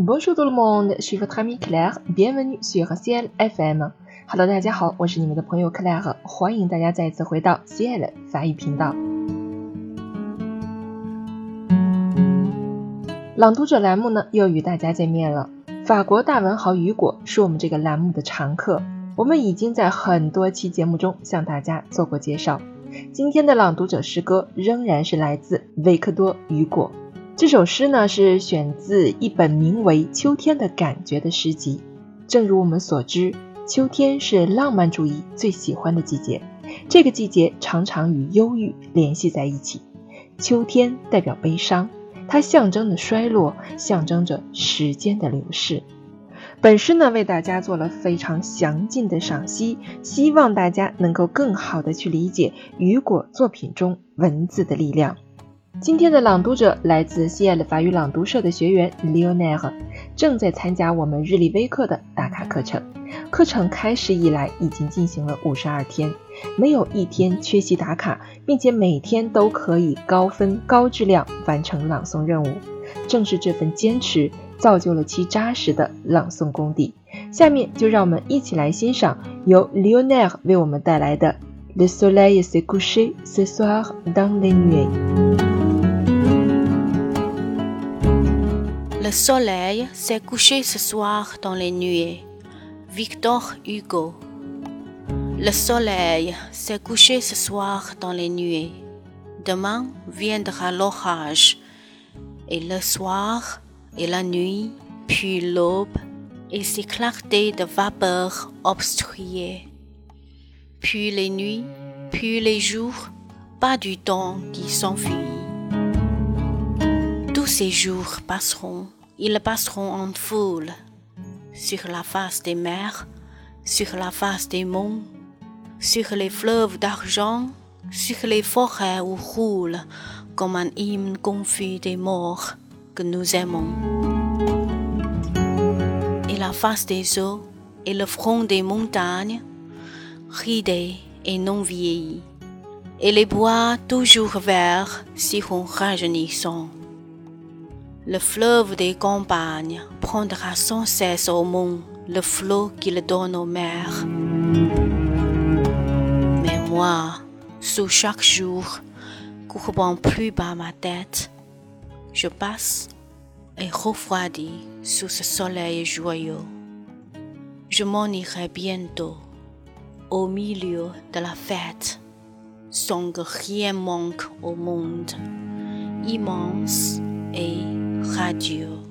Bonjour tout le monde, je suis votre ami Claire, bienvenue sur CNFM. Hello，大家好，我是你们的朋友 Claire，欢迎大家再次回到 Ciel 法语频道。朗读者栏目呢，又与大家见面了。法国大文豪雨果是我们这个栏目的常客，我们已经在很多期节目中向大家做过介绍。今天的朗读者诗歌仍然是来自维克多·雨果。这首诗呢是选自一本名为《秋天的感觉》的诗集。正如我们所知，秋天是浪漫主义最喜欢的季节。这个季节常常与忧郁联系在一起。秋天代表悲伤，它象征着衰落，象征着时间的流逝。本诗呢为大家做了非常详尽的赏析，希望大家能够更好的去理解雨果作品中文字的力量。今天的朗读者来自西安的法语朗读社的学员 Leonard，正在参加我们日历微课的打卡课程。课程开始以来已经进行了五十二天，没有一天缺席打卡，并且每天都可以高分高质量完成朗诵任务。正是这份坚持，造就了其扎实的朗诵功底。下面就让我们一起来欣赏由 Leonard 为我们带来的《Le soleil s'est couché ce soir dans les nuées》。Le soleil s'est couché ce soir dans les nuées. Victor Hugo. Le soleil s'est couché ce soir dans les nuées. Demain viendra l'orage. Et le soir, et la nuit, puis l'aube, et ses clartés de vapeur obstruées. Puis les nuits, puis les jours, pas du temps qui s'enfuit. Tous ces jours passeront ils passeront en foule sur la face des mers, sur la face des monts, sur les fleuves d'argent, sur les forêts où roule comme un hymne confus des morts que nous aimons. Et la face des eaux et le front des montagnes, ridés et non vieillis, et les bois toujours verts s'iront rajeunissant le fleuve des campagnes prendra sans cesse au monde le flot qu'il donne aux mers. Mais moi, sous chaque jour, courbant plus bas ma tête, je passe et refroidis sous ce soleil joyeux. Je m'en irai bientôt au milieu de la fête, sans que rien manque au monde, immense et Radio.